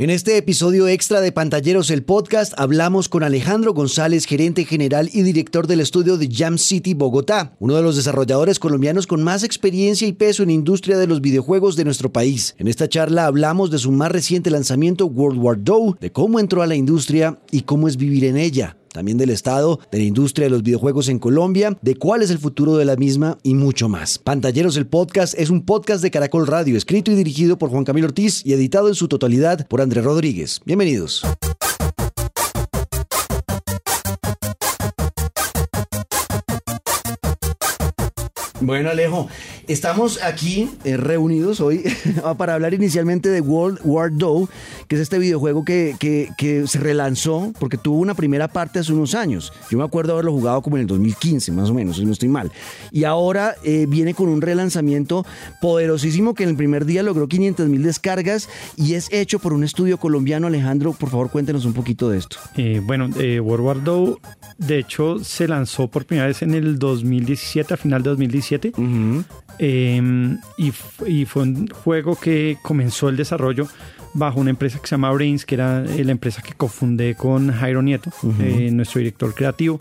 En este episodio extra de Pantalleros el Podcast hablamos con Alejandro González, gerente general y director del estudio de Jam City Bogotá, uno de los desarrolladores colombianos con más experiencia y peso en industria de los videojuegos de nuestro país. En esta charla hablamos de su más reciente lanzamiento World War II, de cómo entró a la industria y cómo es vivir en ella también del Estado, de la industria de los videojuegos en Colombia, de cuál es el futuro de la misma y mucho más. Pantalleros el Podcast es un podcast de Caracol Radio, escrito y dirigido por Juan Camilo Ortiz y editado en su totalidad por Andrés Rodríguez. Bienvenidos. Bueno, Alejo, estamos aquí eh, reunidos hoy para hablar inicialmente de World War II, que es este videojuego que, que, se relanzó porque tuvo una primera parte hace unos años. Yo me acuerdo haberlo jugado como en el 2015, más o menos, si no estoy mal. Y ahora eh, viene con un relanzamiento poderosísimo que en el primer día logró 500 mil descargas y es hecho por un estudio colombiano. Alejandro, por favor, cuéntenos un poquito de esto. Eh, bueno, World War II, de hecho, se lanzó por primera vez en el 2017, a final de 2017 Em, y, fue un juego que comenzó el desarrollo bajo una empresa que se llama Brains, que era eh, la empresa que cofundé con Jairo Nieto, eh, nuestro director creativo.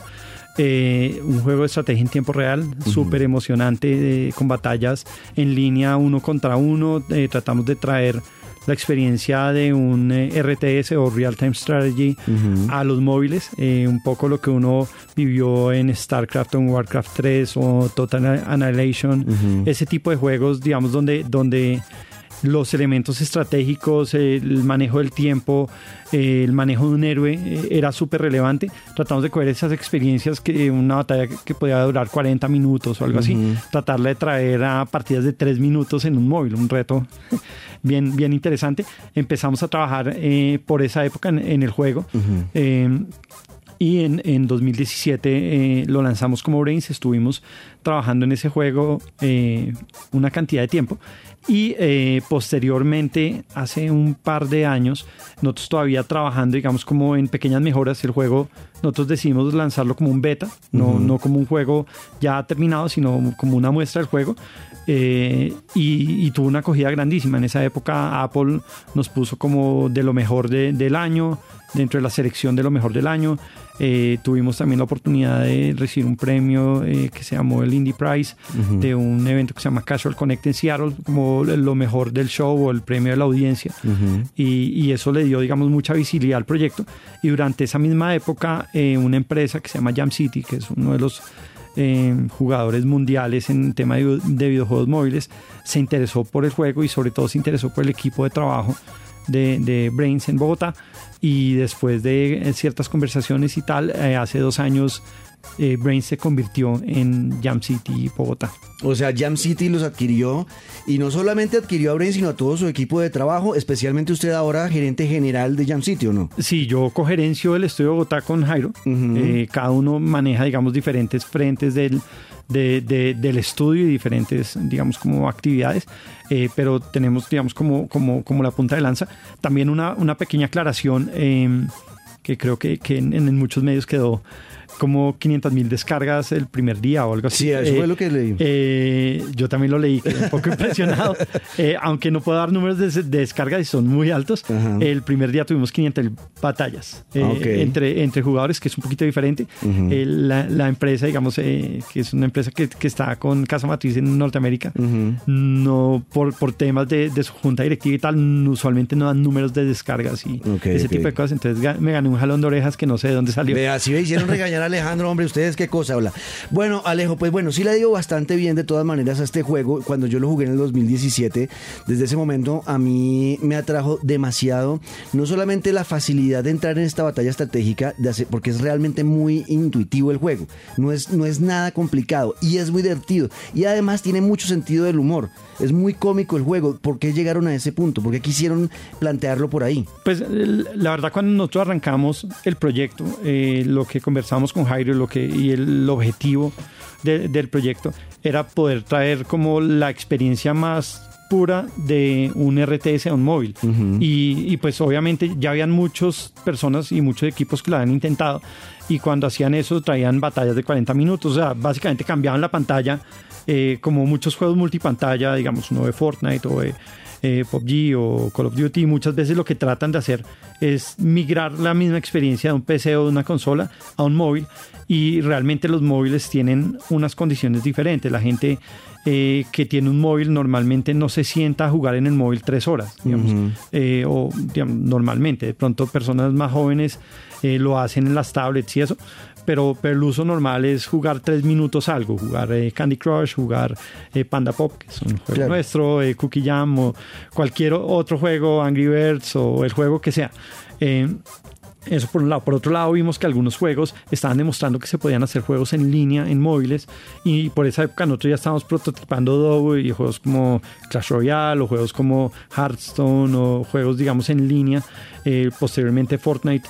Eh, un juego de estrategia en tiempo real, súper emocionante, con batallas en línea uno contra uno. tratamos de traer la experiencia de un eh, RTS o Real Time Strategy a los móviles, eh, un poco lo que uno vivió en StarCraft o en Warcraft 3 o Total Annihilation, ese tipo de juegos, digamos, donde, donde los elementos estratégicos, el manejo del tiempo, el manejo de un héroe eh, era súper relevante. Tratamos de coger esas experiencias que una batalla que podía durar 40 minutos o algo así, tratarla de traer a partidas de 3 minutos en un móvil, un reto bien, bien interesante. Empezamos a trabajar eh, por esa época en, el juego. Y en, en 2017 eh, lo lanzamos como Brains, estuvimos trabajando en ese juego una cantidad de tiempo y eh, posteriormente, hace un par de años, nosotros todavía trabajando, digamos, como en pequeñas mejoras, el juego, nosotros decidimos lanzarlo como un beta, no, no como un juego ya terminado, sino como una muestra del juego. Eh, y, tuvo una acogida grandísima. En esa época Apple nos puso como de lo mejor del año, dentro de la selección de lo mejor del año. Eh, tuvimos también la oportunidad de recibir un premio eh, que se llamó el Indie Prize de un evento que se llama Casual Connect en Seattle, como lo mejor del show o el premio de la audiencia. y, eso le dio, digamos, mucha visibilidad al proyecto. Y durante esa misma época, eh, una empresa que se llama Jam City, que es uno de los jugadores mundiales en tema de, de, videojuegos móviles, se interesó por el juego y sobre todo se interesó por el equipo de trabajo de, de Brains en Bogotá. Y después de eh, ciertas conversaciones y tal, eh, hace dos años eh, Brains se convirtió en Jam City Bogotá. O sea, Jam City los adquirió y no solamente adquirió a Brains, sino a todo su equipo de trabajo, especialmente usted ahora gerente general de Jam City, ¿o no? Sí, yo cogerencio el estudio de Bogotá con Jairo. cada uno maneja, digamos, diferentes frentes del de, del estudio y diferentes, digamos, como actividades, eh, pero tenemos, digamos, como, como, como la punta de lanza. También una, una pequeña aclaración que creo que, que en, muchos medios quedó como 500 mil descargas el primer día o algo así. Sí, eso fue lo que leí. Eh, yo también lo leí, un poco impresionado. Eh, aunque no puedo dar números de, descarga y son muy altos, el primer día tuvimos 500 batallas eh, entre, entre jugadores, que es un poquito diferente. la, la, empresa, digamos, que es una empresa que, que, está con casa matriz en Norteamérica, no por, por temas de, de, su junta directiva y tal, usualmente no dan números de descargas y ese tipo de cosas. Entonces me gané un jalón de orejas que no sé de dónde salió. Vea, si me hicieron regañar Alejandro, hombre, ustedes qué cosa habla. Bueno, Alejo, pues bueno, sí le digo bastante bien de todas maneras a este juego. Cuando yo lo jugué en el 2017, desde ese momento a mí me atrajo demasiado, no solamente la facilidad de entrar en esta batalla estratégica, de hacer, porque es realmente muy intuitivo el juego. No es, no es nada complicado y es muy divertido. Y además tiene mucho sentido del humor. Es muy cómico el juego. ¿Por qué llegaron a ese punto? ¿Por qué quisieron plantearlo por ahí? Pues la verdad, cuando nosotros arrancamos el proyecto, eh, lo que conversamos con Jairo lo que, y el objetivo del proyecto era poder traer como la experiencia más pura de un RTS a un móvil. y, y, pues obviamente ya habían muchas personas y muchos equipos que lo habían intentado y cuando hacían eso traían batallas de 40 minutos, o sea, básicamente cambiaban la pantalla eh, como muchos juegos multipantalla, digamos uno de Fortnite o de eh, PUBG o Call of Duty, muchas veces lo que tratan de hacer es migrar la misma experiencia de un PC o de una consola a un móvil y realmente los móviles tienen unas condiciones diferentes. La gente eh, que tiene un móvil normalmente no se sienta a jugar en el móvil tres horas, digamos, eh, o normalmente. De pronto personas más jóvenes eh, lo hacen en las tablets y eso, pero, pero, el uso normal es jugar tres minutos algo, jugar Candy Crush, jugar Panda Pop, que es un juego nuestro, Cookie Jam o cualquier otro juego, Angry Birds o el juego que sea. Eso por un lado. Por otro lado, vimos que algunos juegos estaban demostrando que se podían hacer juegos en línea, en móviles, y por esa época nosotros ya estábamos prototipando Dow y juegos como Clash Royale o juegos como Hearthstone o juegos, digamos, en línea. Eh, posteriormente Fortnite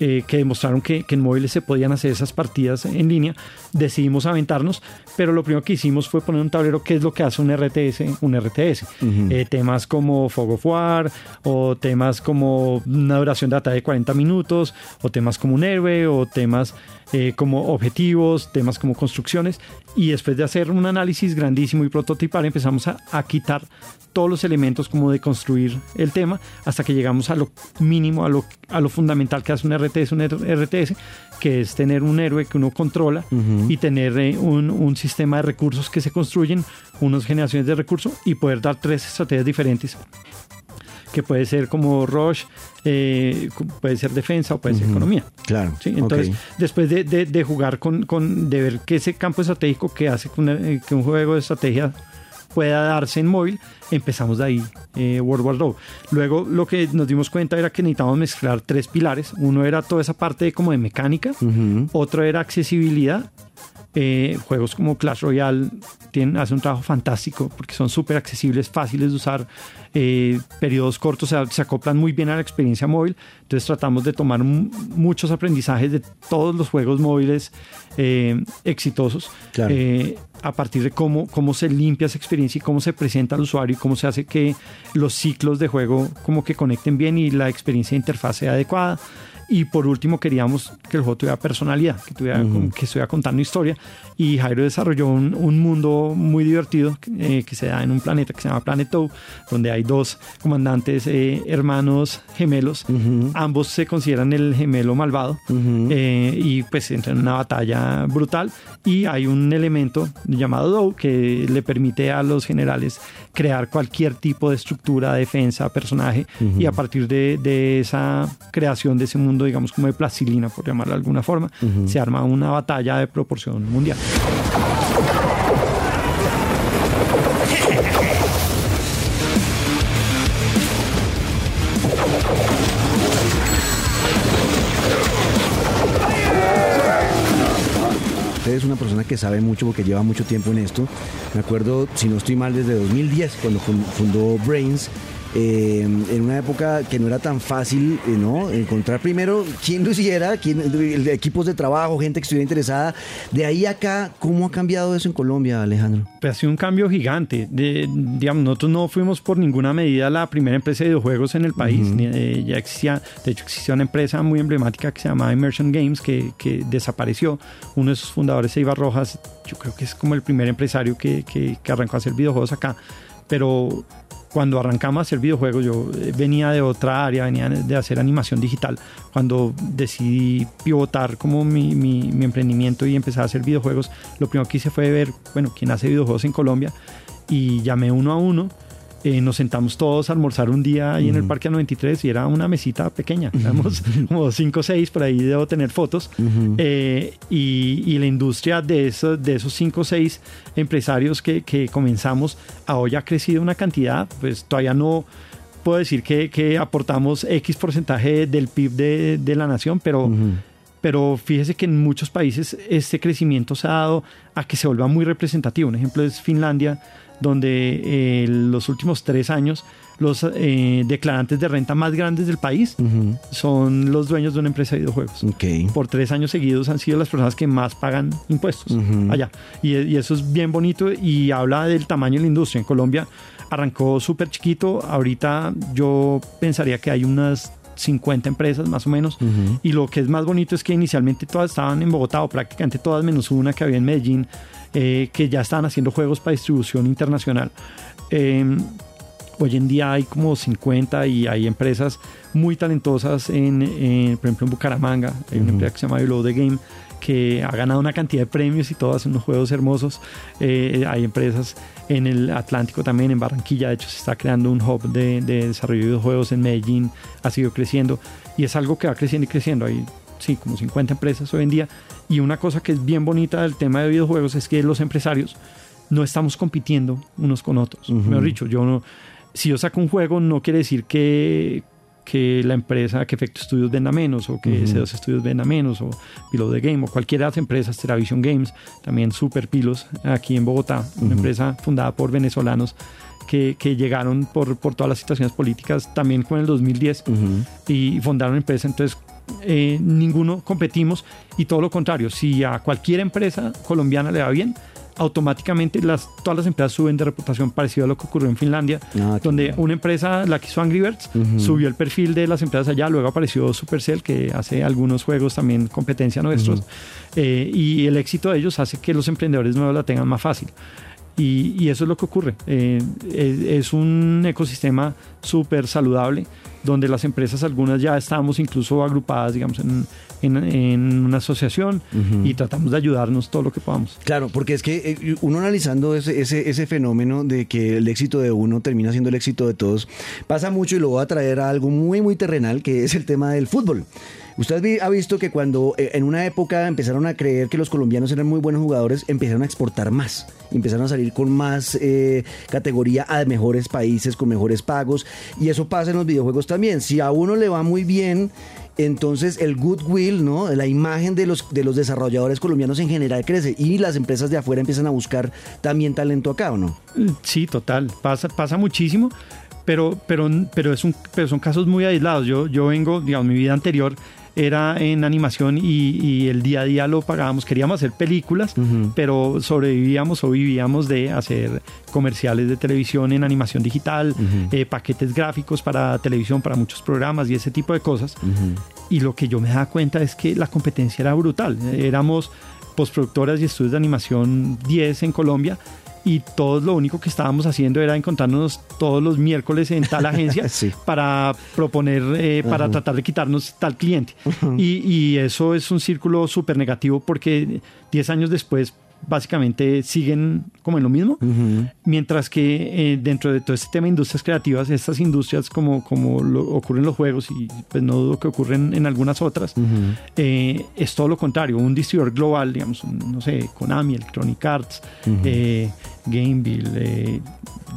eh, que demostraron que, en móviles se podían hacer esas partidas en línea, decidimos aventarnos, pero lo primero que hicimos fue poner un tablero que es lo que hace un RTS, un RTS. Eh, temas como Fog of War, o temas como una duración de batalla de 40 minutos, o temas como un héroe, o temas eh, como objetivos, temas como construcciones, y después de hacer un análisis grandísimo y prototipar, empezamos a, a quitar todos los elementos como de construir el tema hasta que llegamos a lo mínimo, a lo, a lo fundamental que hace un RTS, un RTS, que es tener un héroe que uno controla y tener eh, un, un, sistema de recursos que se construyen, unas generaciones de recursos y poder dar tres estrategias diferentes que puede ser como Rush, eh, puede ser defensa o puede ser economía. Claro. ¿sí? Entonces, después de, de, jugar con, con, de ver que ese campo estratégico que hace eh, que un juego de estrategia pueda darse en móvil, empezamos de ahí eh, World War II. Luego lo que nos dimos cuenta era que necesitábamos mezclar tres pilares. Uno era toda esa parte de, como de mecánica, otro era accesibilidad. Eh, juegos como Clash Royale tienen, hacen un trabajo fantástico porque son súper accesibles, fáciles de usar, eh, periodos cortos, se acoplan muy bien a la experiencia móvil. Entonces tratamos de tomar muchos aprendizajes de todos los juegos móviles eh, exitosos eh, a partir de cómo, cómo se limpia esa experiencia y cómo se presenta al usuario y cómo se hace que los ciclos de juego como que conecten bien y la experiencia de interfaz sea adecuada. Y por último, queríamos que el juego tuviera personalidad, que, tuviera, que estuviera contando historia. Y Jairo desarrolló un, un mundo muy divertido eh, que se da en un planeta que se llama Planet donde hay dos comandantes eh, hermanos gemelos. Ambos se consideran el gemelo malvado eh, y pues entran en una batalla brutal. Y hay un elemento llamado Doe que le permite a los generales crear cualquier tipo de estructura, defensa, personaje. Y a partir de, de esa creación de ese mundo, digamos, como de plastilina, por llamarlo de alguna forma, se arma una batalla de proporción mundial. Es una persona que sabe mucho porque lleva mucho tiempo en esto. Me acuerdo, si no estoy mal, desde 2010, cuando fundó Brains, eh, en una época que no era tan fácil, eh, ¿no? Encontrar primero quién lo hiciera, quién, equipos de trabajo, gente que estuviera interesada. De ahí acá, ¿cómo ha cambiado eso en Colombia, Alejandro? Pues ha sido un cambio gigante. De, digamos, nosotros no fuimos por ninguna medida la primera empresa de videojuegos en el país. Eh, ya existía, de hecho, existía una empresa muy emblemática que se llamaba Immersion Games que, que desapareció. Uno de sus fundadores, Eibar Rojas, yo creo que es como el primer empresario que, que, que arrancó a hacer videojuegos acá. Pero cuando arrancamos a hacer videojuegos, yo eh, venía de otra área, venía de hacer animación digital. Cuando decidí pivotar como mi, mi, mi, emprendimiento y empezar a hacer videojuegos, lo primero que hice fue ver, bueno, quién hace videojuegos en Colombia y llamé uno a uno eh, nos sentamos todos a almorzar un día ahí en el Parque 93 y era una mesita pequeña, éramos como 5 o 6, por ahí debo tener fotos. Eh, y, la industria de, esos, de esos 5 o 6 empresarios que, que, comenzamos a hoy ha crecido una cantidad, pues todavía no puedo decir que, que aportamos X porcentaje del PIB de, de la nación, pero... pero fíjese que en muchos países este crecimiento se ha dado a que se vuelva muy representativo. Un ejemplo es Finlandia, donde eh, los últimos tres años los eh, declarantes de renta más grandes del país son los dueños de una empresa de videojuegos. Por tres años seguidos han sido las personas que más pagan impuestos allá. Y, y, eso es bien bonito y habla del tamaño de la industria. En Colombia arrancó súper chiquito. Ahorita yo pensaría que hay unas 50 empresas más o menos. Y lo que es más bonito es que inicialmente todas estaban en Bogotá o prácticamente todas menos una que había en Medellín, eh, que ya estaban haciendo juegos para distribución internacional. Em, Hoy en día hay como 50 y hay empresas muy talentosas, en, por ejemplo en Bucaramanga, hay una empresa que se llama Below the Game, que ha ganado una cantidad de premios y todas unos juegos hermosos. Eh, hay empresas en el Atlántico también, en Barranquilla, de hecho se está creando un hub de, de desarrollo de videojuegos en Medellín, ha sido creciendo y es algo que va creciendo y creciendo. Hay sí, como 50 empresas hoy en día. Y una cosa que es bien bonita del tema de videojuegos es que los empresarios no estamos compitiendo unos con otros. Mejor dicho, yo no, si yo saco un juego no quiere decir que, que la empresa, que Efecto Studios venda menos o que C2 Studios venda menos o Pilo de Game o cualquiera de las empresas, Teravision Games, también Super Pilos aquí en Bogotá, una empresa fundada por venezolanos que, que, llegaron por, por todas las situaciones políticas también con el 2010 y fundaron empresa. Entonces eh, ninguno competimos y todo lo contrario, si a cualquier empresa colombiana le va bien, automáticamente las, todas las empresas suben de reputación parecido a lo que ocurrió en Finlandia, ah, donde una empresa, la que hizo Angry Birds, subió el perfil de las empresas allá, luego apareció Supercell, que hace algunos juegos también competencia nuestros, eh, y el éxito de ellos hace que los emprendedores nuevos la tengan más fácil. Y, eso es lo que ocurre. Eh, es, un ecosistema súper saludable donde las empresas, algunas ya estamos incluso agrupadas, digamos, en, en, una asociación y tratamos de ayudarnos todo lo que podamos. Claro, porque es que eh, uno analizando ese, ese, ese, fenómeno de que el éxito de uno termina siendo el éxito de todos, pasa mucho y lo voy a traer a algo muy, muy terrenal, que es el tema del fútbol. Usted ha visto que cuando eh, en una época empezaron a creer que los colombianos eran muy buenos jugadores, empezaron a exportar más, empezaron a salir con más eh, categoría a mejores países, con mejores pagos, y eso pasa en los videojuegos también. Si a uno le va muy bien, entonces el goodwill, ¿no? La imagen de los, de los desarrolladores colombianos en general crece y las empresas de afuera empiezan a buscar también talento acá, ¿o no? Sí, total, pasa, pasa muchísimo. Pero, pero, pero, es un, pero son casos muy aislados. Yo, yo vengo, digamos, mi vida anterior era en animación y, el día a día lo pagábamos. Queríamos hacer películas, pero sobrevivíamos o vivíamos de hacer comerciales de televisión en animación digital, eh, paquetes gráficos para televisión, para muchos programas y ese tipo de cosas. Y lo que yo me daba cuenta es que la competencia era brutal. Éramos postproductoras y estudios de animación 10 en Colombia y todos lo único que estábamos haciendo era encontrarnos todos los miércoles en tal agencia para proponer, eh, para tratar de quitarnos tal cliente. y, y, eso es un círculo súper negativo porque 10 años después básicamente siguen como en lo mismo, mientras que eh, dentro de todo este tema de industrias creativas, estas industrias como, como ocurren en los juegos y pues no dudo que ocurren en algunas otras, eh, es todo lo contrario, un distribuidor global, digamos, no sé, Konami, Electronic Arts, eh, Gameville,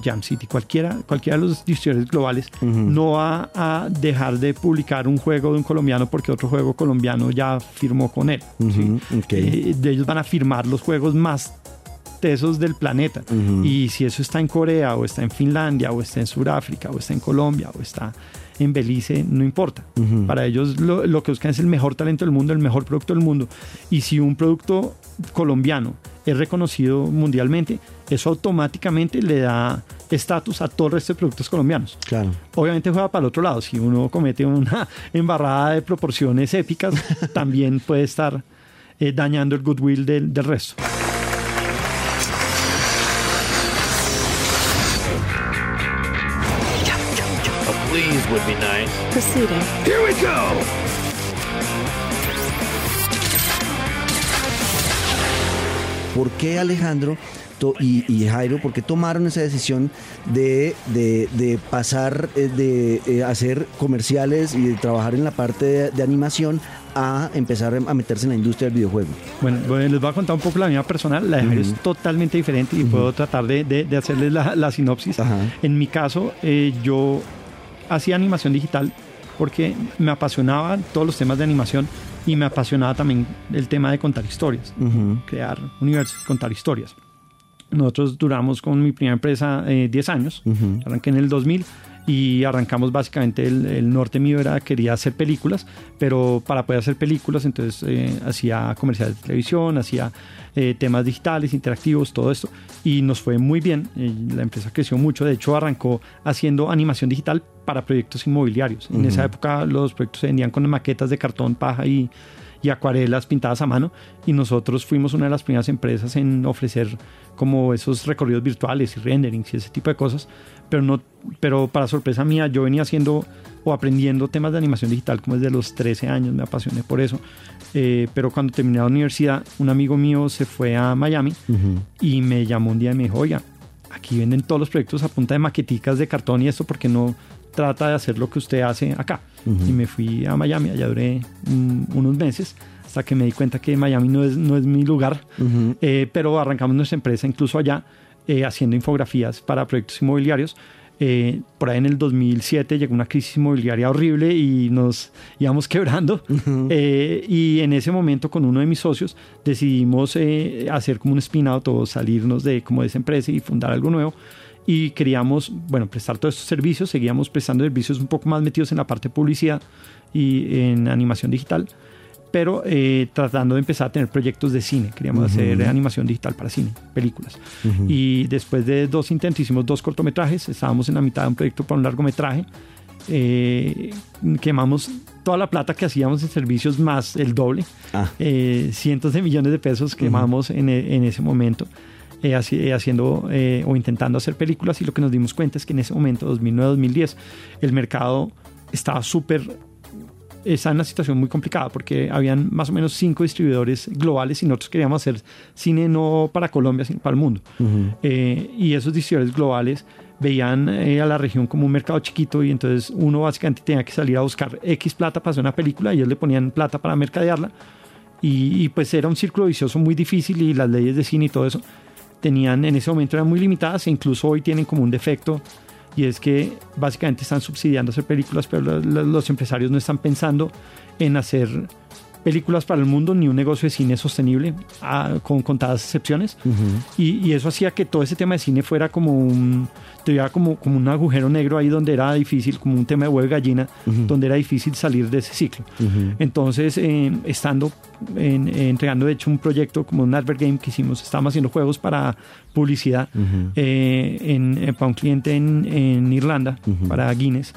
Jam City, cualquiera, cualquiera de los distribuidores globales, no va a dejar de publicar un juego de un colombiano porque otro juego colombiano ya firmó con él. de ellos van a firmar los juegos más tesos del planeta. Y si eso está en Corea o está en Finlandia o está en Sudáfrica o está en Colombia o está en Belice, no importa. Para ellos lo, lo, que buscan es el mejor talento del mundo, el mejor producto del mundo. Y si un producto colombiano es reconocido mundialmente, eso automáticamente le da estatus a todo el resto de productos colombianos. Claro. Obviamente juega para el otro lado. Si uno comete una embarrada de proporciones épicas, también puede estar eh, dañando el goodwill del, del resto. Would be nice. Proceeding. Here we go! ¿Por qué Alejandro y, y, Jairo, por qué tomaron esa decisión de, de, de pasar eh, de, eh, hacer comerciales y de trabajar en la parte de, animación a empezar a meterse en la industria del videojuego? Bueno, les voy a contar un poco la mía personal. La de Jairo es totalmente diferente y puedo tratar de, hacerles la, la sinopsis. En mi caso, eh, yo hacía animación digital porque me apasionaban todos los temas de animación y me apasionaba también el tema de contar historias, crear universos, contar historias. Nosotros duramos con mi primera empresa 10 eh, años, arranqué en el 2000 y arrancamos básicamente el, norte mío era quería hacer películas, pero para poder hacer películas entonces eh, hacía comerciales de televisión, hacía eh, temas digitales, interactivos, todo esto y nos fue muy bien, eh, la empresa creció mucho, de hecho arrancó haciendo animación digital para proyectos inmobiliarios. En esa época los proyectos se vendían con maquetas de cartón, paja y, y acuarelas pintadas a mano. Y nosotros fuimos una de las primeras empresas en ofrecer como esos recorridos virtuales y renderings y ese tipo de cosas. Pero, no, pero para sorpresa mía, yo venía haciendo o aprendiendo temas de animación digital como desde los 13 años, me apasioné por eso. Eh, pero cuando terminé la universidad, un amigo mío se fue a Miami y me llamó un día y me dijo, oiga, aquí venden todos los proyectos a punta de maqueticas de cartón y esto porque no trata de hacer lo que usted hace acá. Y me fui a Miami, allá duré unos meses hasta que me di cuenta que Miami no es, no es mi lugar, eh, pero arrancamos nuestra empresa incluso allá eh, haciendo infografías para proyectos inmobiliarios. Eh, por ahí en el 2007 llegó una crisis inmobiliaria horrible y nos íbamos quebrando. y en ese momento con uno de mis socios decidimos hacer como un spin-out o salirnos de, como de esa empresa y fundar algo nuevo y queríamos, bueno, prestar todos estos servicios, seguíamos prestando servicios un poco más metidos en la parte de publicidad y en animación digital, pero eh, tratando de empezar a tener proyectos de cine, queríamos hacer animación digital para cine, películas. Y después de dos intentos hicimos dos cortometrajes, estábamos en la mitad de un proyecto para un largometraje, eh, quemamos toda la plata que hacíamos en servicios más el doble, ah. eh, cientos de millones de pesos quemamos en, en ese momento. Eh, eh, haciendo eh, o intentando hacer películas y lo que nos dimos cuenta es que en ese momento, 2009-2010, el mercado estaba súper está en una situación muy complicada porque habían más o menos cinco distribuidores globales y nosotros queríamos hacer cine no para Colombia, sino para el mundo. y esos distribuidores globales veían a la región como un mercado chiquito y entonces uno básicamente tenía que salir a buscar X plata para hacer una película y ellos le ponían plata para mercadearla. Y, y pues era un círculo vicioso muy difícil y las leyes de cine y todo eso tenían en ese momento eran muy limitadas e incluso hoy tienen como un defecto y es que básicamente están subsidiando hacer películas, pero los empresarios no están pensando en hacer películas para el mundo ni un negocio de cine sostenible, ah, con contadas excepciones. y, eso hacía que todo ese tema de cine fuera como un, como, como un agujero negro ahí donde era difícil, como un tema de huevo gallina, donde era difícil salir de ese ciclo. Entonces, eh, estando entregando de hecho un proyecto como un advert game que hicimos, estábamos haciendo juegos para publicidad eh, en, eh, para un cliente en, en Irlanda, para Guinness.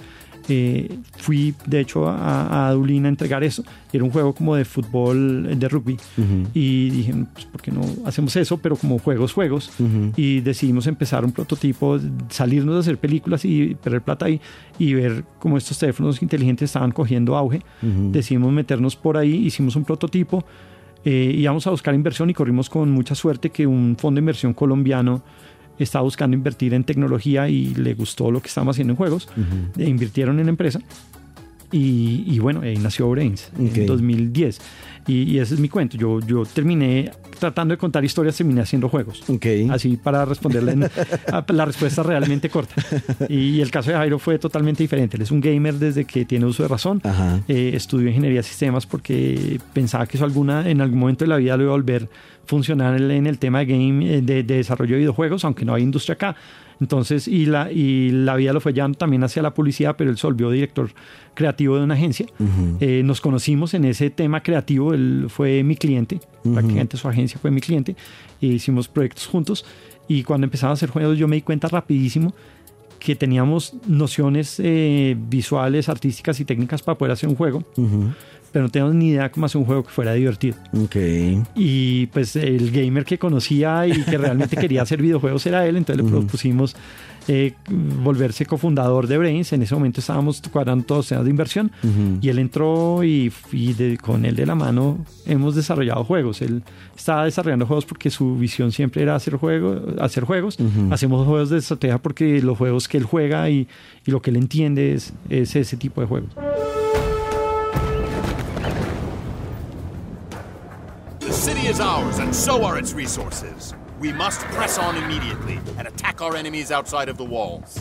Eh, fui de hecho a, a, Dublín a entregar eso. Era un juego como de fútbol, de rugby. Y dije, pues, ¿por qué no hacemos eso? Pero como juegos, juegos. Y decidimos empezar un prototipo, salirnos de hacer películas y perder plata ahí y ver cómo estos teléfonos inteligentes estaban cogiendo auge. Decidimos meternos por ahí, hicimos un prototipo. Eh, íbamos a buscar inversión y corrimos con mucha suerte que un fondo de inversión colombiano estaba buscando invertir en tecnología y le gustó lo que estábamos haciendo en juegos, e invirtieron en la empresa. Y, bueno, ahí nació Brains en 2010. Y, ese es mi cuento. Yo, yo terminé tratando de contar historias, terminé haciendo juegos. Así para responderle la respuesta realmente corta. Y, el caso de Jairo fue totalmente diferente. Él es un gamer desde que tiene uso de razón. Eh, estudió ingeniería de sistemas porque pensaba que eso alguna, en algún momento de la vida lo iba a volver funcionar en el tema de game, eh, de, de desarrollo de videojuegos, aunque no hay industria acá. Entonces, y la, y la vida lo fue llevando también hacia la publicidad, pero él se volvió director creativo de una agencia. Eh, nos conocimos en ese tema creativo, él fue mi cliente, prácticamente su agencia fue mi cliente, e hicimos proyectos juntos. Y cuando empezamos a hacer juegos, yo me di cuenta rapidísimo que teníamos nociones eh, visuales, artísticas y técnicas para poder hacer un juego pero no teníamos ni idea cómo hacer un juego que fuera divertido. Okay. Y pues el gamer que conocía y que realmente quería hacer videojuegos era él, entonces le propusimos eh, volverse cofundador de Brains. En ese momento estábamos cuadrando todos los temas de inversión y él entró y, con él de la mano hemos desarrollado juegos. Él estaba desarrollando juegos porque su visión siempre era hacer, juego, hacer juegos. Hacemos juegos de estrategia porque los juegos que él juega y, y lo que él entiende es, es ese tipo de juegos. city is ours, and so are its resources. We must press on immediately and attack our enemies outside of the walls.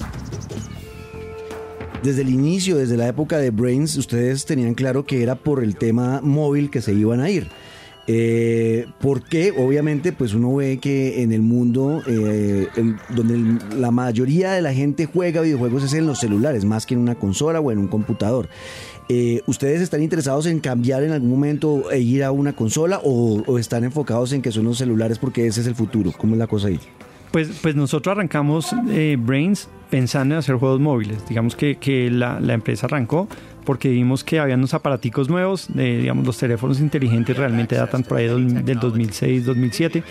Desde el inicio, desde la época de Brains, ustedes tenían claro que era por el tema móvil que se iban a ir. Eh, porque obviamente pues uno ve que en el mundo eh, donde la mayoría de la gente juega videojuegos es en los celulares más que en una consola o en un computador eh, ¿Ustedes están interesados en cambiar en algún momento e ir a una consola o, están enfocados en que son los celulares porque ese es el futuro? ¿Cómo es la cosa ahí? Pues, pues nosotros arrancamos eh, Brains pensando en hacer juegos móviles. Digamos que, que la, la, empresa arrancó porque vimos que había unos aparaticos nuevos, digamos los teléfonos inteligentes realmente datan por ahí del, 2006, 2007,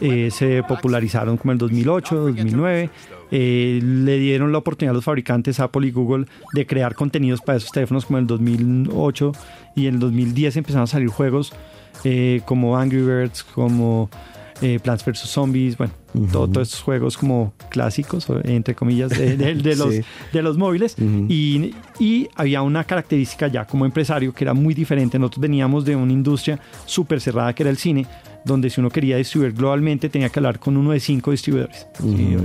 eh, se popularizaron como el 2008, 2009, eh, le dieron la oportunidad a los fabricantes Apple y Google de crear contenidos para esos teléfonos como en el 2008 y en el 2010 empezaron a salir juegos eh, como Angry Birds, como eh, Plants vs. Zombies, bueno, todos estos juegos como clásicos, entre comillas, de, los, de los móviles. y, y, había una característica ya como empresario que era muy diferente. Nosotros veníamos de una industria súper cerrada que era el cine, donde si uno quería distribuir globalmente tenía que hablar con uno de cinco distribuidores.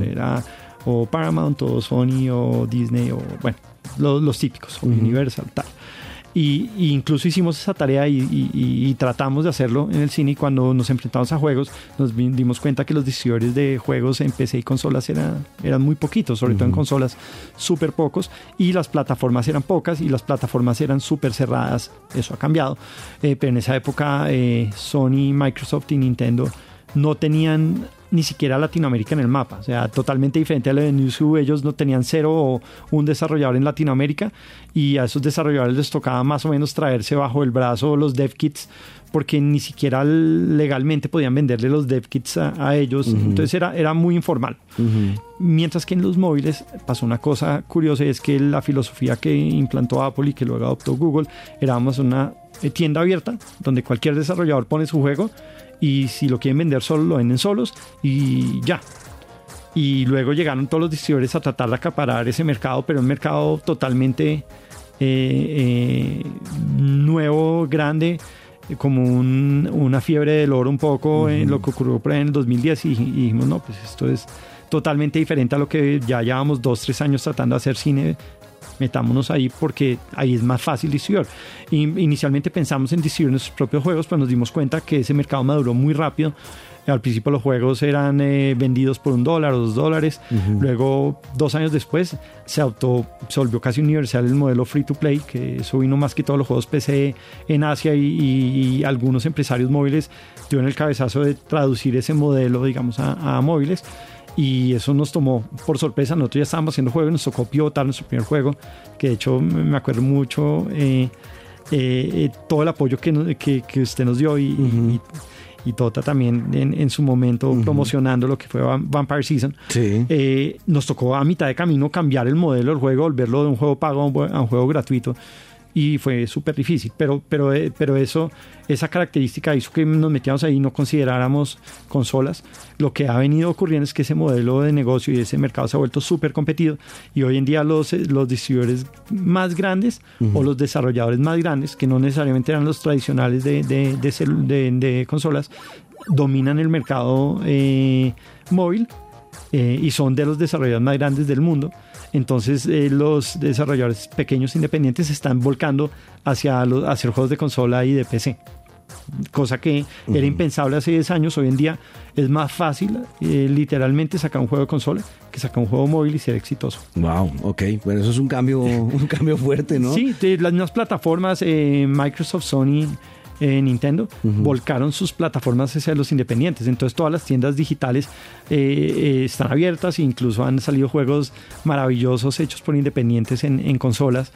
era o Paramount o Sony o Disney o bueno, los, los típicos, o Universal, tal. Y, incluso hicimos esa tarea y, tratamos de hacerlo en el cine y cuando nos enfrentamos a juegos nos dimos cuenta que los distribuidores de juegos en PC y consolas eran, eran muy poquitos, sobre todo en consolas súper pocos y las plataformas eran pocas y las plataformas eran súper cerradas, eso ha cambiado, eh, pero en esa época eh, Sony, Microsoft y Nintendo no tenían ni siquiera Latinoamérica en el mapa. O sea, totalmente diferente a lo de Newzoo. Ellos no tenían cero o un desarrollador en Latinoamérica y a esos desarrolladores les tocaba más o menos traerse bajo el brazo los dev kits porque ni siquiera legalmente podían venderle los dev kits a, ellos. Entonces era, era muy informal. Mientras que en los móviles pasó una cosa curiosa y es que la filosofía que implantó Apple y que luego adoptó Google era una tienda abierta donde cualquier desarrollador pone su juego y si lo quieren vender solo, lo venden solos y ya. Y luego llegaron todos los distribuidores a tratar de acaparar ese mercado, pero un mercado totalmente eh, eh, nuevo, grande, como una fiebre del oro un poco en lo que ocurrió por ahí en el 2010 y, y, dijimos, no, pues esto es totalmente diferente a lo que ya llevamos dos, tres años tratando de hacer cine metámonos ahí porque ahí es más fácil distribuir. inicialmente pensamos en distribuir nuestros propios juegos, pero nos dimos cuenta que ese mercado maduró muy rápido. Al principio los juegos eran eh, vendidos por un dólar o dos dólares. Luego, dos años después, se, auto, se volvió casi universal el modelo free to play, que eso vino más que todos los juegos PC en Asia y, algunos empresarios móviles tuvieron el cabezazo de traducir ese modelo, digamos, a, a móviles y eso nos tomó por sorpresa. Nosotros ya estábamos haciendo juego y nos tocó pivotar nuestro primer juego, que de hecho me acuerdo mucho eh, eh, eh, todo el apoyo que, que, usted nos dio y, y, Tota también en, su momento promocionando lo que fue Vampire Season. nos tocó a mitad de camino cambiar el modelo del juego, volverlo de un juego pago a un juego gratuito y fue súper difícil. Pero, pero, eh, pero eso, esa característica hizo que nos metíamos ahí y no consideráramos consolas. Lo que ha venido ocurriendo es que ese modelo de negocio y ese mercado se ha vuelto súper competido y hoy en día los, eh, los distribuidores más grandes o los desarrolladores más grandes, que no necesariamente eran los tradicionales de, de, de, consolas, dominan el mercado eh, móvil y son de los desarrolladores más grandes del mundo. Entonces eh, los desarrolladores pequeños independientes se están volcando hacia hacer juegos de consola y de PC. Cosa que era impensable hace 10 años, hoy en día es más fácil eh, literalmente sacar un juego de consola que sacar un juego móvil y ser exitoso. Wow, ok, bueno, eso es un cambio, un cambio fuerte, ¿no? Sí, de las mismas plataformas, eh, Microsoft, Sony, eh, Nintendo, volcaron sus plataformas hacia los independientes. Entonces todas las tiendas digitales eh, eh, están abiertas e incluso han salido juegos maravillosos hechos por independientes en, consolas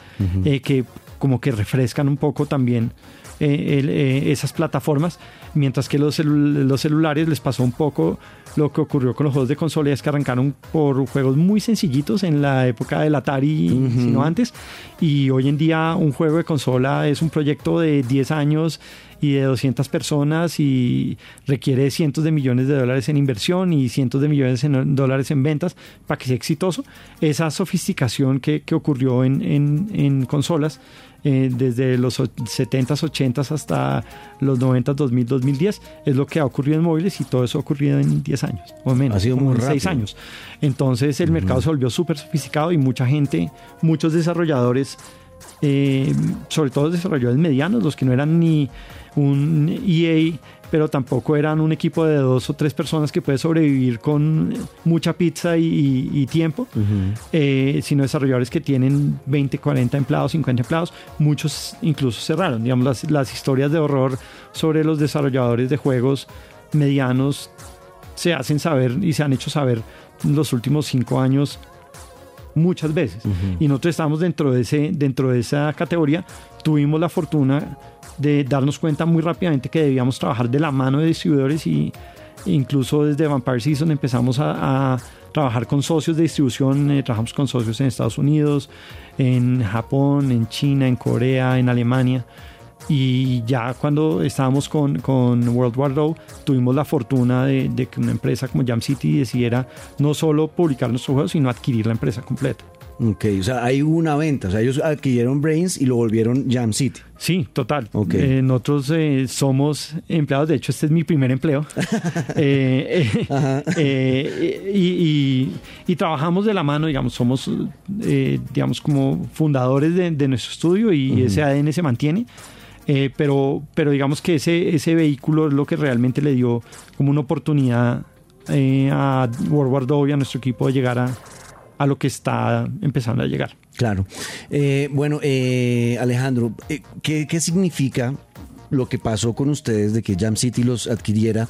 que como que refrescan un poco también esas plataformas, mientras que los, los celulares les pasó un poco lo que ocurrió con los juegos de consola es que arrancaron por juegos muy sencillitos en la época del Atari, sino antes, y hoy en día un juego de consola es un proyecto de 10 años y de 200 personas y requiere cientos de millones de dólares en inversión y cientos de millones de dólares en ventas para que sea exitoso. Esa sofisticación que, que ocurrió en, en, en consolas eh, desde los 70s, 80s hasta los 90s, 2000, 2010, es lo que ha ocurrido en móviles y todo eso ha ocurrido en 10 años o menos. Ha sido muy rápido. 6 años. Entonces el mercado se volvió súper sofisticado y mucha gente, muchos desarrolladores, eh, sobre todo desarrolladores medianos, los que no eran ni un EA pero tampoco eran un equipo de dos o tres personas que puede sobrevivir con mucha pizza y, tiempo, eh, sino desarrolladores que tienen 20, 40 empleados, 50 empleados. Muchos incluso cerraron. Digamos, las, las historias de horror sobre los desarrolladores de juegos medianos se hacen saber y se han hecho saber en los últimos cinco años muchas veces. Y nosotros estamos dentro de, ese, dentro de esa categoría. Tuvimos la fortuna de darnos cuenta muy rápidamente que debíamos trabajar de la mano de distribuidores y incluso desde Vampire Season empezamos a, trabajar con socios de distribución, eh, trabajamos con socios en Estados Unidos, en Japón, en China, en Corea, en Alemania. Y ya cuando estábamos con, con World War II, tuvimos la fortuna de, de, que una empresa como Jam City decidiera no solo publicar nuestros juegos, sino adquirir la empresa completa. Ok, o sea, hay una venta, o sea, ellos adquirieron Brains y lo volvieron Jam City. Sí, total. Okay. Eh, nosotros eh, somos empleados, de hecho este es mi primer empleo. eh, eh y, y, trabajamos de la mano, digamos, somos, digamos, como fundadores de, de nuestro estudio y uh -huh. ese ADN se mantiene. Eh, pero, pero digamos que ese, ese vehículo es lo que realmente le dio como una oportunidad eh, a World War II y a nuestro equipo de llegar a, a lo que está empezando a llegar. Claro. Eh, bueno, Alejandro, ¿qué, ¿qué significa lo que pasó con ustedes de que Jam City los adquiriera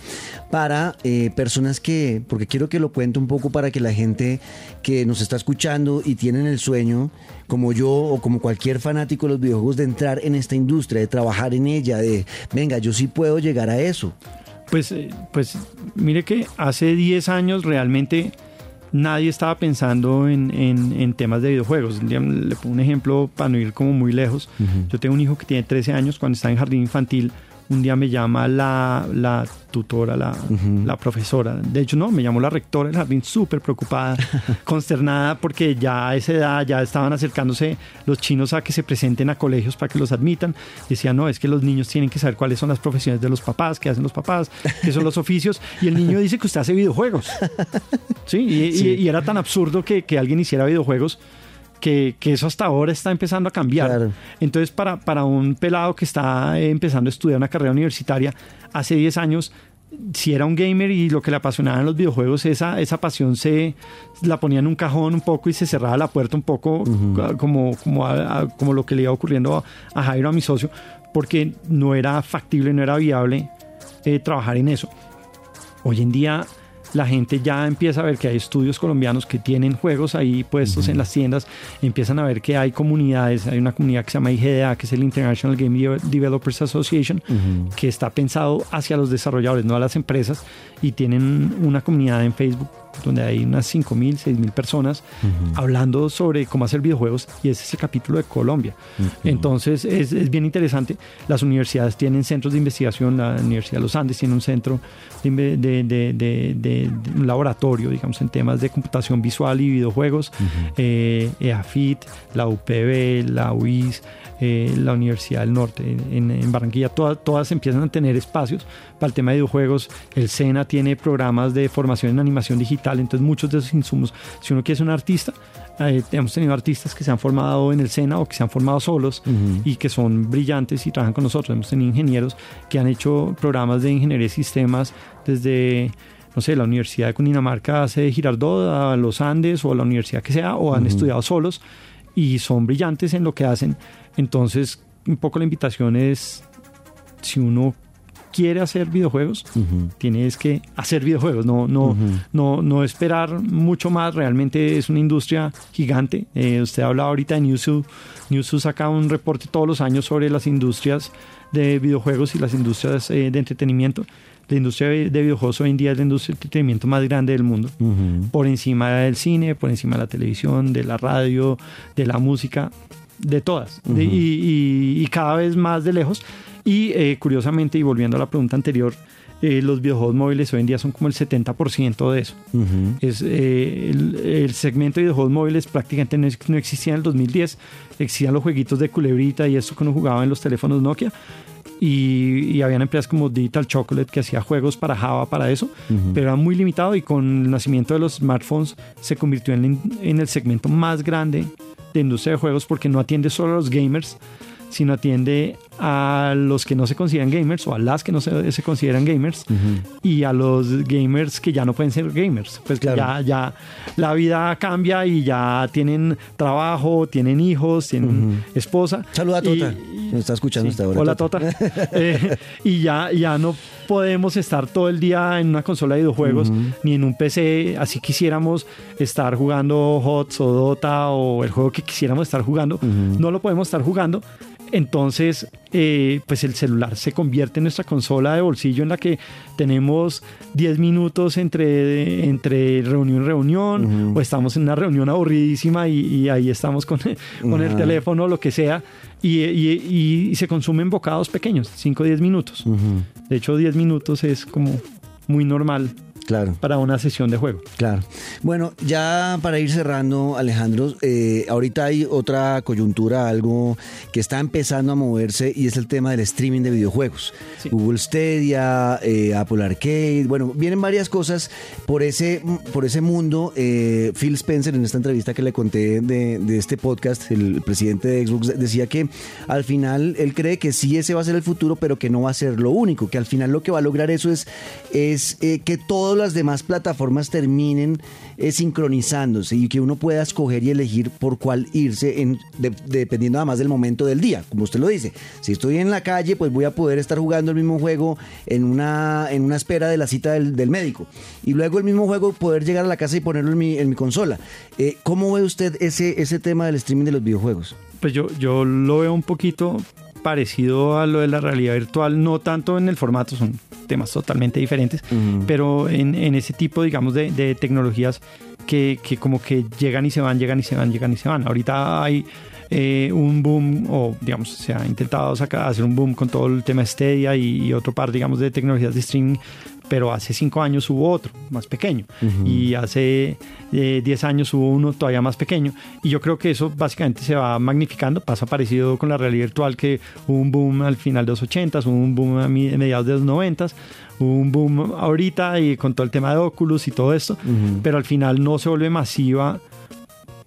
para eh, personas que, porque quiero que lo cuente un poco para que la gente que nos está escuchando y tienen el sueño, como yo o como cualquier fanático de los videojuegos, de entrar en esta industria, de trabajar en ella, de, venga, yo sí puedo llegar a eso. Pues, pues mire que hace 10 años realmente nadie estaba pensando en, en, en, temas de videojuegos. Le pongo un ejemplo para no ir como muy lejos. Uh -huh. Yo tengo un hijo que tiene 13 años, cuando está en jardín infantil, un día me llama la, la tutora, la, uh -huh. la, profesora. De hecho, no, me llamó la rectora del jardín súper preocupada, consternada, porque ya a esa edad ya estaban acercándose los chinos a que se presenten a colegios para que los admitan. Decía, no, es que los niños tienen que saber cuáles son las profesiones de los papás, qué hacen los papás, qué son los oficios. Y el niño dice que usted hace videojuegos. Sí, y, sí. y, y era tan absurdo que, que alguien hiciera videojuegos que, que, eso hasta ahora está empezando a cambiar. Claro. Entonces, para, para un pelado que está empezando a estudiar una carrera universitaria, hace 10 años, si era un gamer y lo que le apasionaban los videojuegos, esa, esa pasión se la ponía en un cajón un poco y se cerraba la puerta un poco, uh -huh. como, como, a, a, como lo que le iba ocurriendo a, a, Jairo, a mi socio, porque no era factible, no era viable eh, trabajar en eso. Hoy en día la gente ya empieza a ver que hay estudios colombianos que tienen juegos ahí puestos uh -huh. en las tiendas, empiezan a ver que hay comunidades, hay una comunidad que se llama IGDA, que es el International Game Developers Association, uh -huh. que está pensado hacia los desarrolladores, no a las empresas, y tienen una comunidad en Facebook donde hay unas 5.000, 6.000 personas uh -huh. hablando sobre cómo hacer videojuegos y ese es el capítulo de Colombia. Uh -huh. Entonces es, es, bien interesante. Las universidades tienen centros de investigación, la Universidad de los Andes tiene un centro de, de, de, de un laboratorio, digamos, en temas de computación visual y videojuegos, uh -huh. eh, EAFIT, la UPB, la UIS, eh, la Universidad del Norte en, en Barranquilla, todas, todas empiezan a tener espacios para el tema de videojuegos. El SENA tiene programas de formación en animación digital, entonces muchos de esos insumos, si uno quiere ser un artista, eh, hemos tenido artistas que se han formado en el SENA o que se han formado solos uh -huh. y que son brillantes y trabajan con nosotros. Hemos tenido ingenieros que han hecho programas de ingeniería de sistemas desde no sé, la Universidad de Cundinamarca hace Girardot, a los Andes o a la universidad que sea, o han uh -huh. estudiado solos y son brillantes en lo que hacen. Entonces, un poco la invitación es, si uno quiere hacer videojuegos, uh -huh. tienes que hacer videojuegos, no, no, uh -huh. no, no esperar mucho más. Realmente es una industria gigante. Eh, usted habla ahorita de Newzoo. Newzoo saca un reporte todos los años sobre las industrias de videojuegos y las industrias eh, de entretenimiento. La industria de videojuegos hoy en día es la industria de entretenimiento más grande del mundo. Uh -huh. Por encima del cine, por encima de la televisión, de la radio, de la música, de todas. Uh -huh. de, y, y, y, cada vez más de lejos. Y eh, curiosamente, y volviendo a la pregunta anterior, eh, los videojuegos móviles hoy en día son como el 70% de eso. Uh -huh. es, eh, el, el, segmento de videojuegos móviles prácticamente no, no, existía en el 2010. Existían los jueguitos de culebrita y esto que uno jugaba en los teléfonos Nokia. Y, y, habían empresas como Digital Chocolate que hacía juegos para Java para eso, uh -huh. pero era muy limitado y con el nacimiento de los smartphones se convirtió en, en el segmento más grande de industria de juegos porque no atiende solo a los gamers, sino atiende a los que no se consideran gamers o a las que no se, consideran gamers y a los gamers que ya no pueden ser gamers. Pues ya, ya la vida cambia y ya tienen trabajo, tienen hijos, tienen esposa. Saluda a Tota. Me está escuchando esta hora. Hola Tota. Eh, y ya, ya no podemos estar todo el día en una consola de videojuegos ni en un PC. Así quisiéramos estar jugando HOTS o Dota o el juego que quisiéramos estar jugando. No lo podemos estar jugando entonces, eh, pues el celular se convierte en nuestra consola de bolsillo en la que tenemos 10 minutos entre, entre reunión y reunión, o estamos en una reunión aburridísima y, ahí estamos con, con el teléfono o lo que sea, y, se consumen bocados pequeños, 5 o 10 minutos. De hecho, 10 minutos es como muy normal Claro. Para una sesión de juego. Claro. Bueno, ya para ir cerrando, Alejandro, eh, ahorita hay otra coyuntura, algo que está empezando a moverse y es el tema del streaming de videojuegos. Google Stadia, eh, Apple Arcade, bueno, vienen varias cosas por ese, por ese mundo. Eh, Phil Spencer, en esta entrevista que le conté de, de, este podcast, el presidente de Xbox, decía que al final él cree que sí ese va a ser el futuro, pero que no va a ser lo único, que al final lo que va a lograr eso es, es que todo las demás plataformas terminen eh, sincronizándose y que uno pueda escoger y elegir por cuál irse en, dependiendo además del momento del día, como usted lo dice. Si estoy en la calle, pues voy a poder estar jugando el mismo juego en una, en una espera de la cita del, médico. Y luego el mismo juego poder llegar a la casa y ponerlo en mi, en mi consola. Eh, ¿Cómo ve usted ese, ese tema del streaming de los videojuegos? Pues yo, yo lo veo un poquito parecido a lo de la realidad virtual, no tanto en el formato, son temas totalmente diferentes, pero en, ese tipo, digamos, de, tecnologías que, como que llegan y se van, llegan y se van, llegan y se van. Ahorita hay eh, un boom, o digamos, se ha intentado sacar, hacer un boom con todo el tema Stadia y, y otro par, digamos, de tecnologías de streaming pero hace cinco años hubo otro más pequeño. Y hace eh, diez años hubo uno todavía más pequeño. Y yo creo que eso básicamente se va magnificando, pasa parecido con la realidad virtual que hubo un boom al final de los 80, hubo un boom a mediados de los 90, hubo un boom ahorita y con todo el tema de Oculus y todo esto, pero al final no se vuelve masiva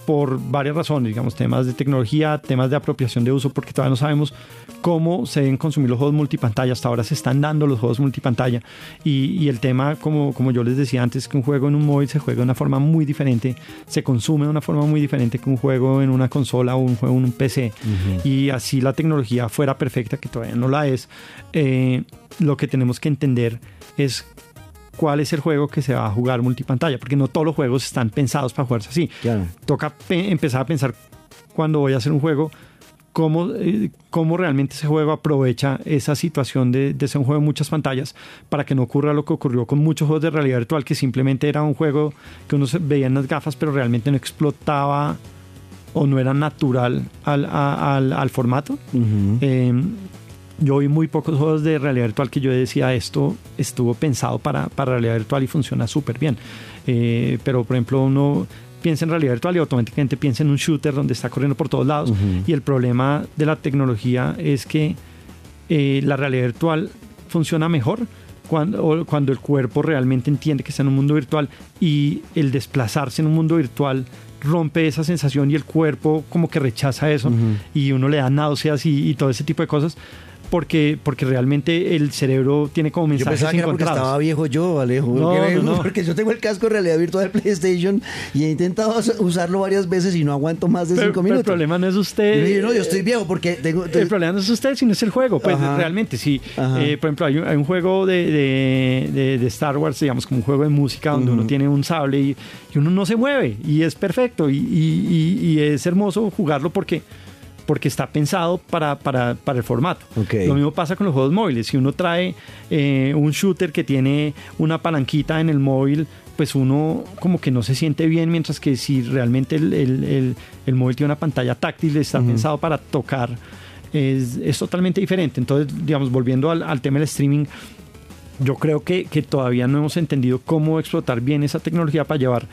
por varias razones, digamos, temas de tecnología, temas de apropiación de uso, porque todavía no sabemos cómo se deben consumir los juegos multipantalla. Hasta ahora se están dando los juegos multipantalla. Y, el tema, como, como yo les decía antes, que un juego en un móvil se juega de una forma muy diferente, se consume de una forma muy diferente que un juego en una consola o un juego en un PC. Y así la tecnología fuera perfecta, que todavía no la es, eh, lo que tenemos que entender es cuál es el juego que se va a jugar multipantalla, porque no todos los juegos están pensados para jugarse así. Toca empezar a pensar cuando voy a hacer un juego, cómo, eh, cómo realmente ese juego aprovecha esa situación de, de, ser un juego de muchas pantallas para que no ocurra lo que ocurrió con muchos juegos de realidad virtual, que simplemente era un juego que uno veía en las gafas, pero realmente no explotaba o no era natural al, al, formato. Yo vi muy pocos juegos de realidad virtual que yo decía esto estuvo pensado para, para realidad virtual y funciona súper bien. Eh, pero por ejemplo uno piensa en realidad virtual y automáticamente piensa en un shooter donde está corriendo por todos lados. Y el problema de la tecnología es que eh, la realidad virtual funciona mejor cuando, cuando el cuerpo realmente entiende que está en un mundo virtual y el desplazarse en un mundo virtual rompe esa sensación y el cuerpo como que rechaza eso y uno le da náuseas y, y todo ese tipo de cosas porque, porque realmente el cerebro tiene como mensajes yo pensaba que era porque estaba viejo yo, Alejo. No, no, Porque yo tengo el casco de realidad virtual de PlayStation y he intentado usarlo varias veces y no aguanto más de cinco minutos. el problema no es usted. Yo, no, yo estoy viejo porque tengo... El problema no es usted, sino es el juego. Pues realmente, si, eh, por ejemplo, hay un, juego de, de, Star Wars, digamos, como un juego de música donde uno tiene un sable y, uno no se mueve y es perfecto y, y es hermoso jugarlo porque porque está pensado para, para, para el formato. Lo mismo pasa con los juegos móviles. Si uno trae eh, un shooter que tiene una palanquita en el móvil, pues uno como que no se siente bien, mientras que si realmente el, el, el, móvil tiene una pantalla táctil, está pensado para tocar, es, es, totalmente diferente. Entonces, digamos, volviendo al, al tema del streaming, yo creo que, que, todavía no hemos entendido cómo explotar bien esa tecnología para llevar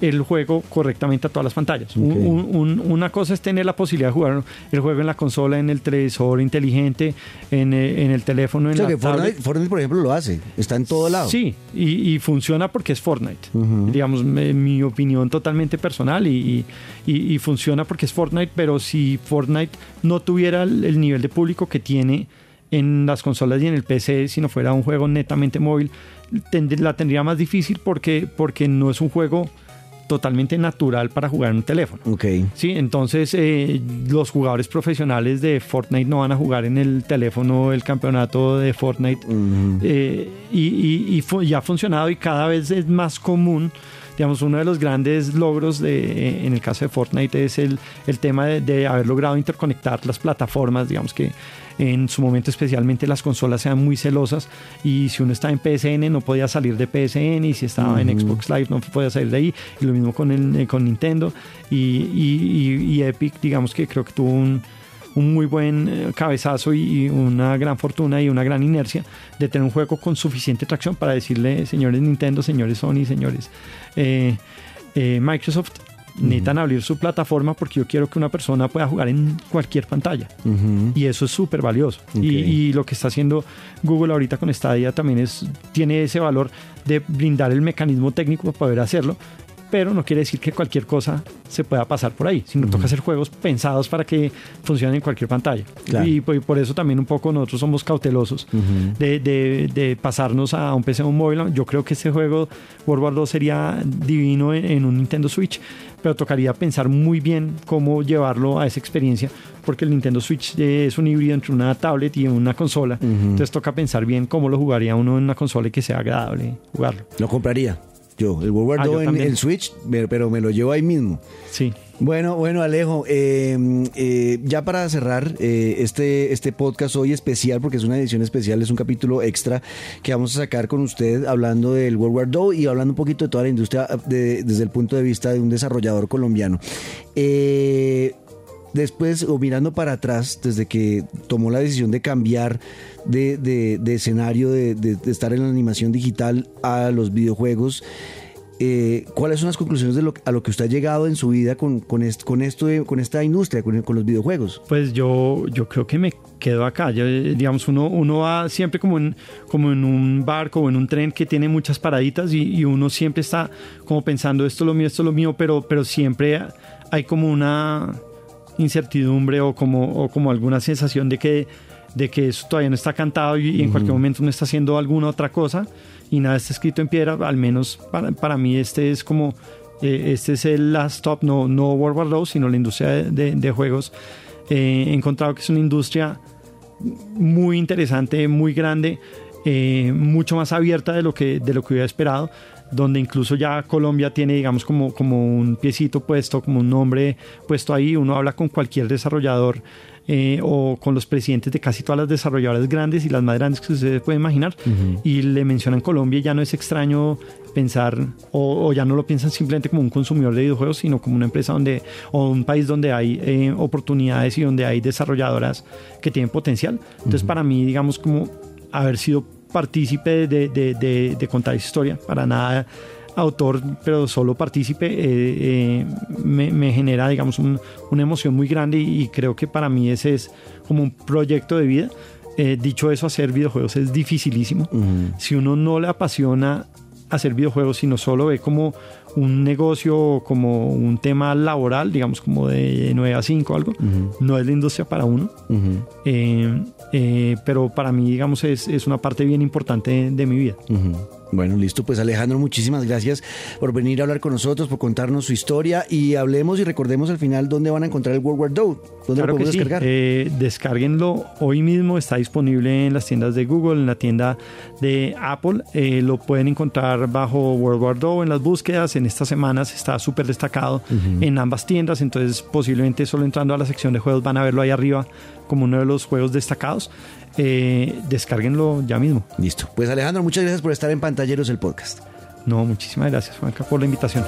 el juego correctamente a todas las pantallas. una cosa es tener la posibilidad de jugar el juego en la consola, en el televisor inteligente, en, eh, el teléfono, en que Fortnite, por ejemplo, lo hace. Está en todo lado. Sí, y, funciona porque es Fortnite. Digamos, mi opinión totalmente personal y, funciona porque es Fortnite, pero si Fortnite no tuviera el nivel de público que tiene en las consolas y en el PC, si no fuera un juego netamente móvil, la tendría más difícil porque, porque no es un juego totalmente natural para jugar en un teléfono. Okay. Sí, entonces eh, los jugadores profesionales de Fortnite no van a jugar en el teléfono el campeonato de Fortnite eh, y, y, ha funcionado y cada vez es más común digamos, uno de los grandes logros de, en el caso de Fortnite es el, el tema de, de, haber logrado interconectar las plataformas, digamos que en su momento especialmente las consolas sean muy celosas y si uno está en PSN no podía salir de PSN y si estaba en Xbox Live no podía salir de ahí. Y lo mismo con, el, eh, con Nintendo y, Epic digamos que creo que tuvo un, muy buen eh, cabezazo y, una gran fortuna y una gran inercia de tener un juego con suficiente tracción para decirle, señores Nintendo, señores Sony, señores eh, Microsoft, necesitan abrir su plataforma porque yo quiero que una persona pueda jugar en cualquier pantalla. Y eso es súper valioso. Y, lo que está haciendo Google ahorita con Stadia también es, tiene ese valor de brindar el mecanismo técnico para poder hacerlo, pero no quiere decir que cualquier cosa se pueda pasar por ahí, sino toca hacer juegos pensados para que funcionen en cualquier pantalla. Y, por eso también un poco nosotros somos cautelosos de, pasarnos a un PC o un móvil. Yo creo que este juego World War 2 sería divino en, un Nintendo Switch, pero tocaría pensar muy bien cómo llevarlo a esa experiencia, porque el Nintendo Switch es un híbrido entre una tablet y una consola. Entonces toca pensar bien cómo lo jugaría uno en una consola y que sea agradable jugarlo. ¿Lo compraría? Yo, el World War ah, en el Switch, pero me lo llevo ahí mismo. Sí. Bueno, bueno, Alejo, em, eh, ya para cerrar eh, este, este podcast hoy especial, porque es una edición especial, es un capítulo extra que vamos a sacar con usted hablando del World War II y hablando un poquito de toda la industria desde el punto de vista de un desarrollador colombiano. Eh, después, o mirando para atrás, desde que tomó la decisión de cambiar de, escenario, de, estar en la animación digital a los videojuegos, eh, ¿cuáles son las conclusiones de lo, a lo que usted ha llegado en su vida con, con, esto, con esta industria, con, los videojuegos? Pues yo, yo creo que me quedo acá. digamos, uno, uno va siempre como en, como en un barco o en un tren que tiene muchas paraditas y, y uno siempre está como pensando esto es lo mío, esto es lo mío, pero, pero siempre hay como una incertidumbre o como, o como alguna sensación de que, de que eso todavía no está cantado y, en cualquier momento uno está haciendo alguna otra cosa y nada está escrito en piedra, al menos para, para mí este es como, eh, este es el last stop, no, no World War II, sino la industria de, de, juegos. Eh, he encontrado que es una industria muy interesante, muy grande, eh, mucho más abierta de lo que, de lo que hubiera esperado donde incluso ya Colombia tiene, digamos, como, como un piecito puesto, como un nombre puesto ahí. Uno habla con cualquier desarrollador eh, o con los presidentes de casi todas las desarrolladoras grandes y las más grandes que ustedes pueden imaginar y le mencionan Colombia ya no es extraño pensar o, ya no lo piensan simplemente como un consumidor de videojuegos sino como una empresa donde o un país donde hay eh, oportunidades y donde hay desarrolladoras que tienen potencial. Entonces para mí digamos como haber sido partícipe de, de, de, contar esa historia, para nada autor, pero solo partícipe, eh, eh, me, genera, digamos, una emoción muy grande y, creo que para mí ese es como un proyecto de vida. Eh, dicho eso, hacer videojuegos es dificilísimo. Si uno no le apasiona hacer videojuegos, sino solo ve como un negocio, como un tema laboral, digamos como de 9 a 5 o algo, no es la industria para uno. Eh, eh, pero para mí, digamos, es, es, una parte bien importante de, mi vida. Bueno, listo. Pues Alejandro, muchísimas gracias por venir a hablar con nosotros, por contarnos su historia y hablemos y recordemos al final dónde van a encontrar el World War II. ¿Dónde lo podemos descargar? Eh, descárguenlo hoy mismo. Está disponible en las tiendas de Google, en la tienda de Apple. Eh, lo pueden encontrar bajo World War II en las búsquedas. En estas semanas está súper destacado en ambas tiendas. Entonces, posiblemente solo entrando a la sección de juegos van a verlo ahí arriba como uno de los juegos destacados. Eh, descárguenlo ya mismo. Listo. Pues Alejandro, muchas gracias por estar en Pantalleros el podcast. No, muchísimas gracias, Juanca, por la invitación.